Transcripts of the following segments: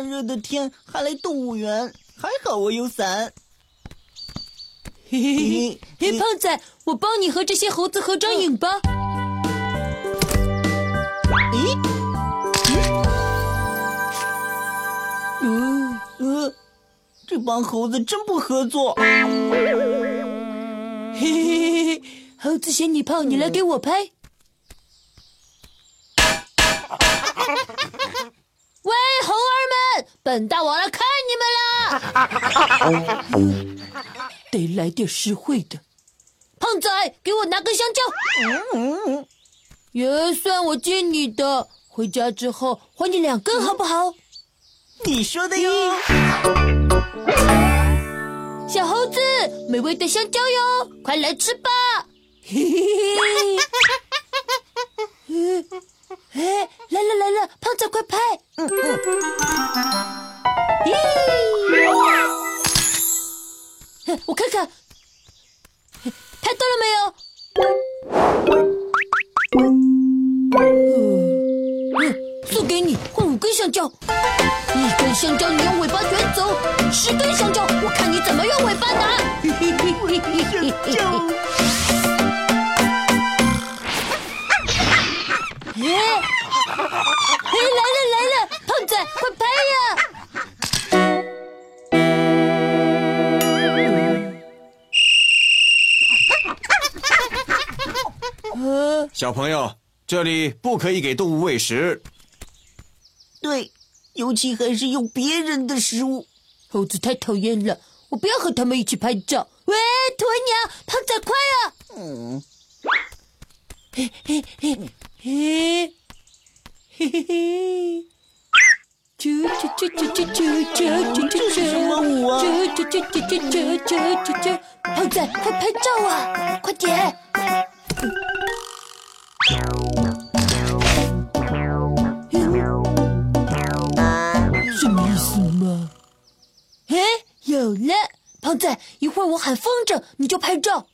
热的天还来动物园，还好我有伞。嘿嘿嘿，嘿，胖仔，我帮你和这些猴子合张影吧。咦？嗯呃，这帮猴子真不合作。嘿嘿嘿嘿，猴子嫌你胖，你来给我拍。本大王来看你们了。得来点实惠的。胖仔，给我拿根香蕉。嗯，也算我借你的，回家之后还你两根，好不好？你说的哟。小猴子，美味的香蕉哟，快来吃吧！嘿嘿嘿嘿，哎，来了来了，胖仔快拍！嗯嗯，我看看，拍到了没有？嗯，送给你，换五根香蕉。一根香蕉你用尾巴卷走，十根香蕉我看你怎么用尾巴拿。嘿嘿，小朋友，这里不可以给动物喂食。对，尤其还是用别人的食物。猴子太讨厌了，我不要和他们一起拍照。喂，鸵鸟，胖仔快啊！嗯，嘿嘿嘿嘿，嘿嘿嘿。啾啾啾啾啾啾啾啾啾这是什么舞啊啾啾啾啾啾啾啾啾啾！胖仔，快拍照啊！快点！哎，有了，胖仔，一会儿我喊风筝，你就拍照。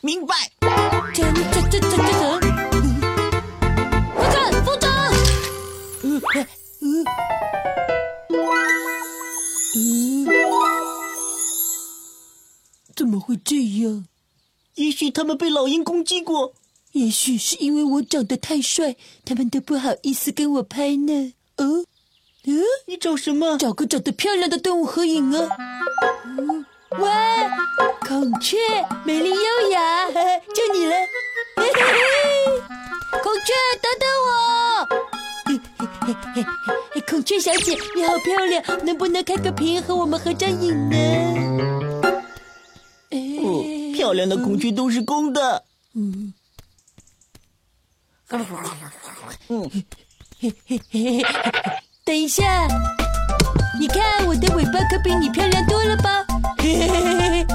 明白。这这这这这这！快看，风筝！嗯嗯嗯，怎么会这样？也许他们被老鹰攻击过。也许是因为我长得太帅，他们都不好意思跟我拍呢。哦，嗯，你找什么？找个长得漂亮的动物合影啊！嗯哇，孔雀，美丽优雅，嘿 嘿就你了！嘿嘿嘿，孔雀，等等我！嘿嘿嘿嘿嘿，孔雀小姐，你好漂亮，能不能开个屏和我们合张影呢？漂亮的孔雀都是公的。嗯，嗯嘿，嘿嘿嘿，等一下，你看我的尾巴可比你漂亮多了吧？嘿嘿嘿嘿嘿，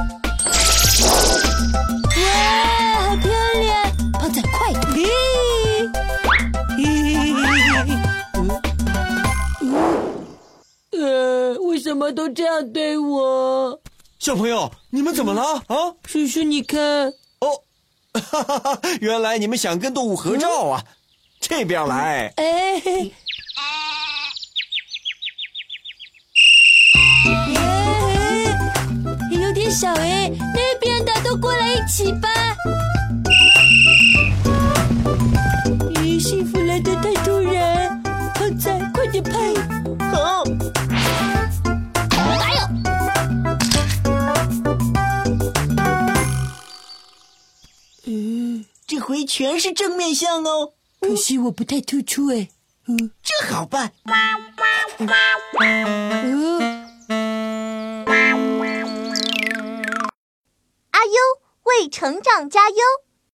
哇，好漂亮！胖仔，快！嘿，嘿嘿嘿嘿呃，为什么都这样对我？小朋友，你们怎么了啊？叔叔，你看，哦，哈哈哈！原来你们想跟动物合照啊？这边来。哎，哎有点少哎，那边的都过来一起吧。咦，幸福来得太突然，胖仔，快点拍！好，这回全是正面相哦。可惜我不太突出哎。嗯这好办。嗯，成长加优。